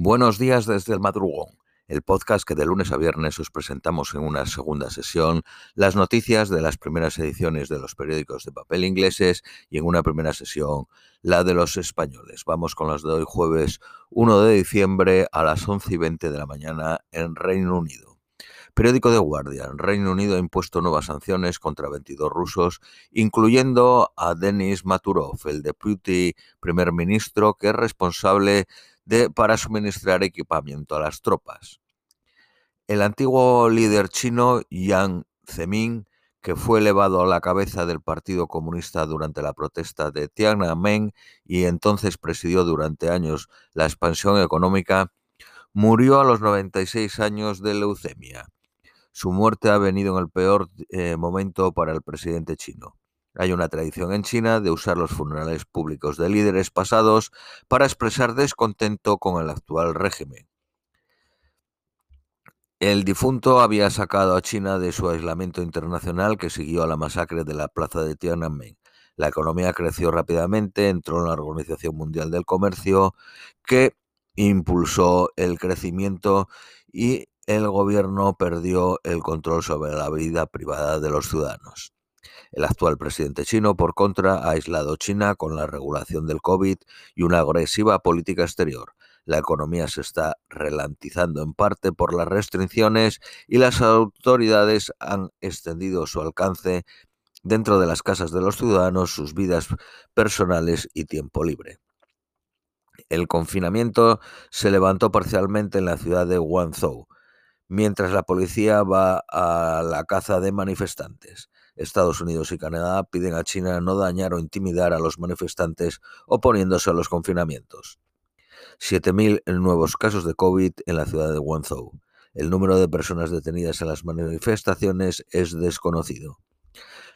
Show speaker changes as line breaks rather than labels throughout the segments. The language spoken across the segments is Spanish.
Buenos días desde el madrugón, el podcast que de lunes a viernes os presentamos en una segunda sesión las noticias de las primeras ediciones de los periódicos de papel ingleses y en una primera sesión la de los españoles. Vamos con las de hoy jueves 1 de diciembre a las 11 y 20 de la mañana en Reino Unido. Periódico de Guardian. Reino Unido ha impuesto nuevas sanciones contra 22 rusos, incluyendo a Denis Maturov, el deputy primer ministro que es responsable para suministrar equipamiento a las tropas. El antiguo líder chino Yang Zemin, que fue elevado a la cabeza del Partido Comunista durante la protesta de Tiananmen y entonces presidió durante años la expansión económica, murió a los 96 años de leucemia. Su muerte ha venido en el peor eh, momento para el presidente chino. Hay una tradición en China de usar los funerales públicos de líderes pasados para expresar descontento con el actual régimen. El difunto había sacado a China de su aislamiento internacional que siguió a la masacre de la plaza de Tiananmen. La economía creció rápidamente, entró en la Organización Mundial del Comercio, que impulsó el crecimiento y el gobierno perdió el control sobre la vida privada de los ciudadanos. El actual presidente chino, por contra, ha aislado China con la regulación del COVID y una agresiva política exterior. La economía se está ralentizando en parte por las restricciones y las autoridades han extendido su alcance dentro de las casas de los ciudadanos, sus vidas personales y tiempo libre. El confinamiento se levantó parcialmente en la ciudad de Guangzhou, mientras la policía va a la caza de manifestantes. Estados Unidos y Canadá piden a China no dañar o intimidar a los manifestantes oponiéndose a los confinamientos. 7.000 nuevos casos de COVID en la ciudad de Guangzhou. El número de personas detenidas en las manifestaciones es desconocido.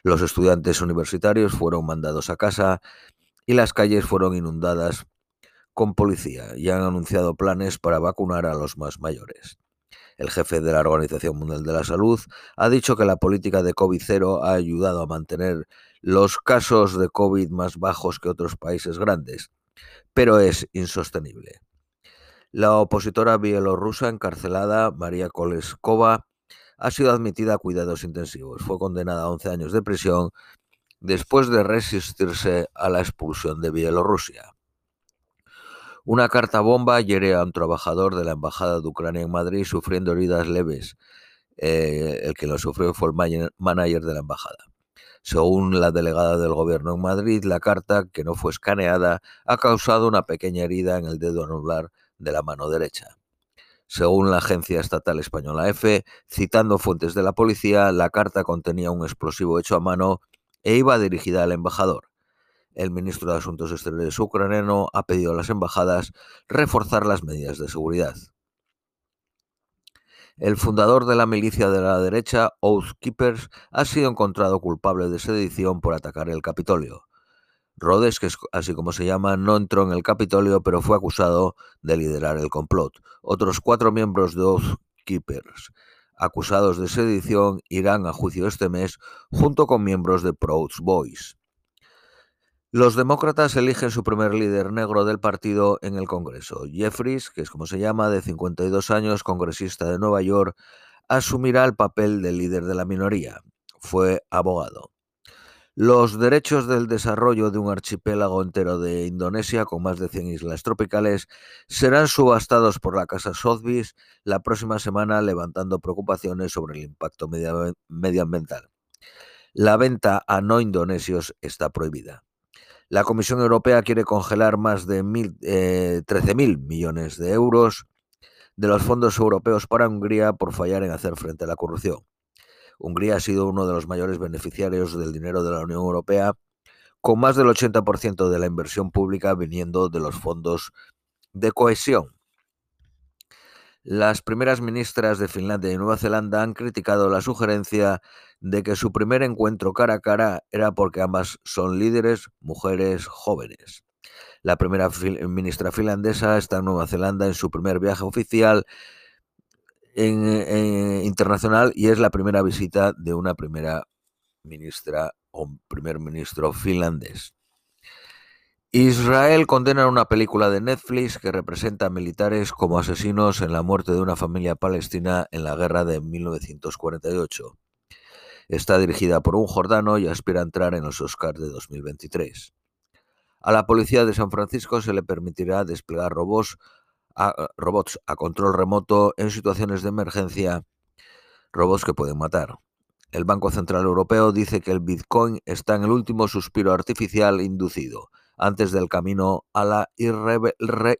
Los estudiantes universitarios fueron mandados a casa y las calles fueron inundadas con policía y han anunciado planes para vacunar a los más mayores. El jefe de la Organización Mundial de la Salud ha dicho que la política de COVID-0 ha ayudado a mantener los casos de COVID más bajos que otros países grandes, pero es insostenible. La opositora bielorrusa encarcelada, María Koleskova, ha sido admitida a cuidados intensivos. Fue condenada a 11 años de prisión después de resistirse a la expulsión de Bielorrusia. Una carta bomba hiere a un trabajador de la Embajada de Ucrania en Madrid sufriendo heridas leves. Eh, el que lo sufrió fue el manager de la embajada. Según la delegada del gobierno en Madrid, la carta, que no fue escaneada, ha causado una pequeña herida en el dedo anular de la mano derecha. Según la agencia estatal española EFE, citando fuentes de la policía, la carta contenía un explosivo hecho a mano e iba dirigida al embajador el ministro de Asuntos Exteriores ucraniano ha pedido a las embajadas reforzar las medidas de seguridad. El fundador de la milicia de la derecha, Oath Keepers, ha sido encontrado culpable de sedición por atacar el Capitolio. Rhodes, que es así como se llama, no entró en el Capitolio, pero fue acusado de liderar el complot. Otros cuatro miembros de Oath Keepers, acusados de sedición, irán a juicio este mes junto con miembros de Proud Boys. Los demócratas eligen su primer líder negro del partido en el Congreso. Jeffries, que es como se llama, de 52 años, congresista de Nueva York, asumirá el papel de líder de la minoría. Fue abogado. Los derechos del desarrollo de un archipiélago entero de Indonesia con más de 100 islas tropicales serán subastados por la Casa Sotheby's la próxima semana, levantando preocupaciones sobre el impacto medioambiental. La venta a no indonesios está prohibida. La Comisión Europea quiere congelar más de 13.000 eh, millones de euros de los fondos europeos para Hungría por fallar en hacer frente a la corrupción. Hungría ha sido uno de los mayores beneficiarios del dinero de la Unión Europea, con más del 80% de la inversión pública viniendo de los fondos de cohesión. Las primeras ministras de Finlandia y Nueva Zelanda han criticado la sugerencia de que su primer encuentro cara a cara era porque ambas son líderes, mujeres jóvenes. La primera ministra finlandesa está en Nueva Zelanda en su primer viaje oficial internacional y es la primera visita de una primera ministra o primer ministro finlandés. Israel condena una película de Netflix que representa a militares como asesinos en la muerte de una familia palestina en la guerra de 1948. Está dirigida por un jordano y aspira a entrar en los Oscars de 2023. A la policía de San Francisco se le permitirá desplegar robots a, robots a control remoto en situaciones de emergencia, robots que pueden matar. El Banco Central Europeo dice que el Bitcoin está en el último suspiro artificial inducido antes del camino a la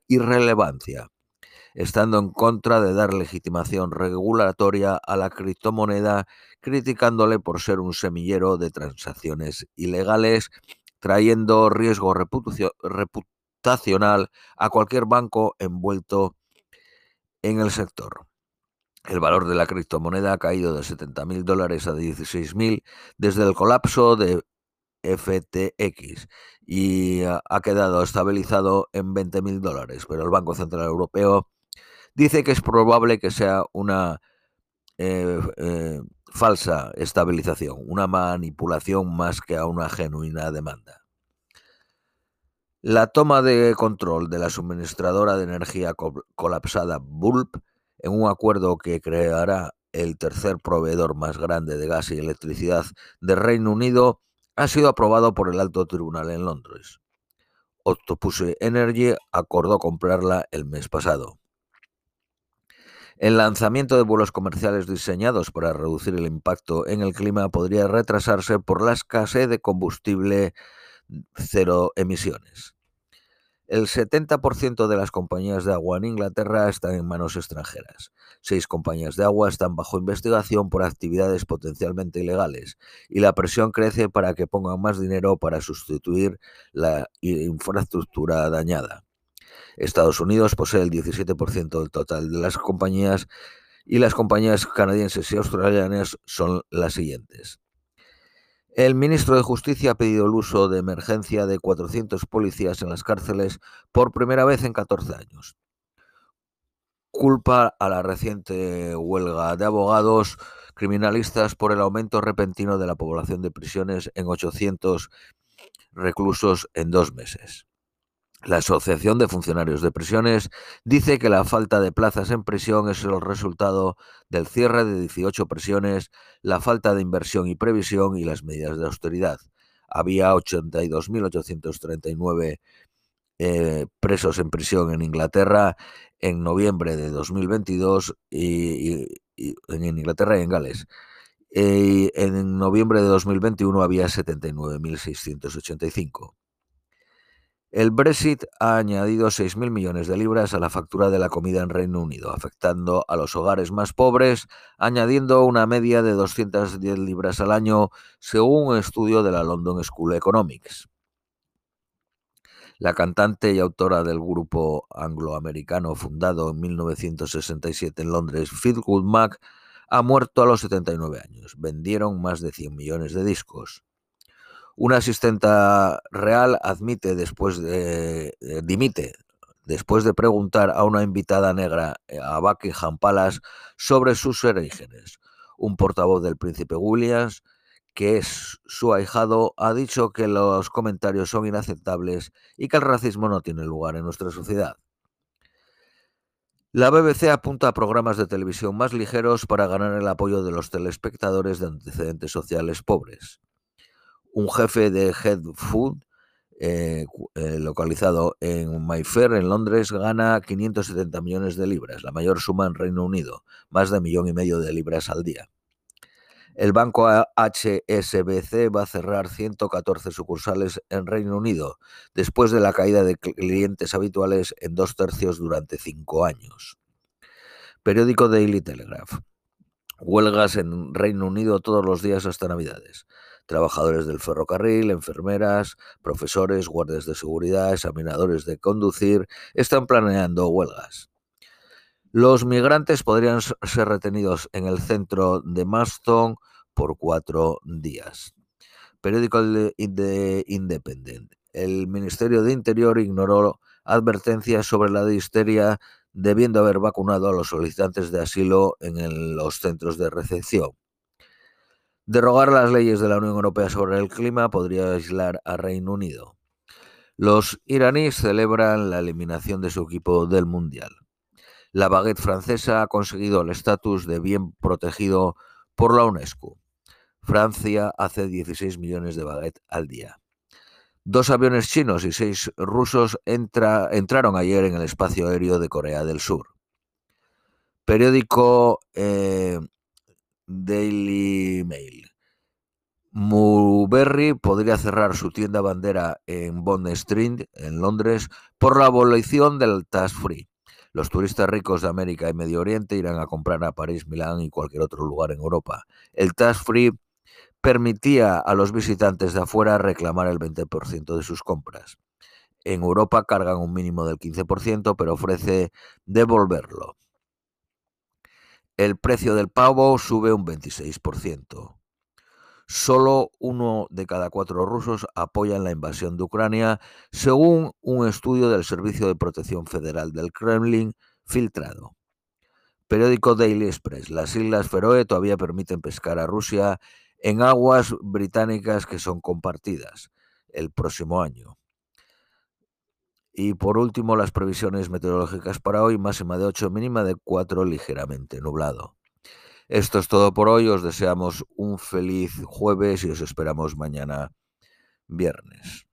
irrelevancia, estando en contra de dar legitimación regulatoria a la criptomoneda, criticándole por ser un semillero de transacciones ilegales, trayendo riesgo reputacional a cualquier banco envuelto en el sector. El valor de la criptomoneda ha caído de 70.000 dólares a 16.000 desde el colapso de FTX y ha quedado estabilizado en 20.000 dólares, pero el Banco Central Europeo dice que es probable que sea una eh, eh, falsa estabilización, una manipulación más que a una genuina demanda. La toma de control de la suministradora de energía colapsada Bulb en un acuerdo que creará el tercer proveedor más grande de gas y electricidad del Reino Unido ha sido aprobado por el alto tribunal en Londres. Octopus Energy acordó comprarla el mes pasado. El lanzamiento de vuelos comerciales diseñados para reducir el impacto en el clima podría retrasarse por la escasez de combustible cero emisiones. El 70% de las compañías de agua en Inglaterra están en manos extranjeras. Seis compañías de agua están bajo investigación por actividades potencialmente ilegales y la presión crece para que pongan más dinero para sustituir la infraestructura dañada. Estados Unidos posee el 17% del total de las compañías y las compañías canadienses y australianas son las siguientes. El ministro de Justicia ha pedido el uso de emergencia de 400 policías en las cárceles por primera vez en 14 años. Culpa a la reciente huelga de abogados criminalistas por el aumento repentino de la población de prisiones en 800 reclusos en dos meses. La Asociación de Funcionarios de Prisiones dice que la falta de plazas en prisión es el resultado del cierre de 18 prisiones, la falta de inversión y previsión y las medidas de austeridad. Había 82.839 eh, presos en prisión en Inglaterra en noviembre de 2022 y, en Inglaterra y en Gales. Eh, en noviembre de 2021 había 79.685. El Brexit ha añadido 6.000 millones de libras a la factura de la comida en Reino Unido, afectando a los hogares más pobres, añadiendo una media de 210 libras al año, según un estudio de la London School Economics. La cantante y autora del grupo angloamericano fundado en 1967 en Londres, Fleetwood Mac, ha muerto a los 79 años. Vendieron más de 100 millones de discos. Una asistenta real admite después de, eh, dimite después de preguntar a una invitada negra eh, a Buckingham Palace sobre sus orígenes. Un portavoz del príncipe Williams, que es su ahijado, ha dicho que los comentarios son inaceptables y que el racismo no tiene lugar en nuestra sociedad. La BBC apunta a programas de televisión más ligeros para ganar el apoyo de los telespectadores de antecedentes sociales pobres un jefe de Head Food eh, eh, localizado en Mayfair, en Londres, gana 570 millones de libras, la mayor suma en Reino Unido, más de millón y medio de libras al día. El banco HSBC va a cerrar 114 sucursales en Reino Unido, después de la caída de clientes habituales en dos tercios durante cinco años. Periódico Daily Telegraph. Huelgas en Reino Unido todos los días hasta Navidades trabajadores del ferrocarril, enfermeras, profesores, guardias de seguridad, examinadores de conducir, están planeando huelgas. Los migrantes podrían ser retenidos en el centro de Maston por cuatro días. Periódico de Independent. El Ministerio de Interior ignoró advertencias sobre la disteria debiendo haber vacunado a los solicitantes de asilo en los centros de recepción. Derogar las leyes de la Unión Europea sobre el clima podría aislar a Reino Unido. Los iraníes celebran la eliminación de su equipo del Mundial. La baguette francesa ha conseguido el estatus de bien protegido por la UNESCO. Francia hace 16 millones de baguettes al día. Dos aviones chinos y seis rusos entraron ayer en el espacio aéreo de Corea del Sur. Periódico eh, Daily Mail. Muberry podría cerrar su tienda bandera en Bond Street, en Londres, por la abolición del tax free. Los turistas ricos de América y Medio Oriente irán a comprar a París, Milán y cualquier otro lugar en Europa. El tax free permitía a los visitantes de afuera reclamar el 20% de sus compras. En Europa cargan un mínimo del 15%, pero ofrece devolverlo. El precio del pavo sube un 26%. Solo uno de cada cuatro rusos apoyan la invasión de Ucrania, según un estudio del Servicio de Protección Federal del Kremlin filtrado. Periódico Daily Express. Las Islas Feroe todavía permiten pescar a Rusia en aguas británicas que son compartidas el próximo año. Y por último, las previsiones meteorológicas para hoy, máxima de 8, mínima de 4, ligeramente nublado. Esto es todo por hoy. Os deseamos un feliz jueves y os esperamos mañana viernes.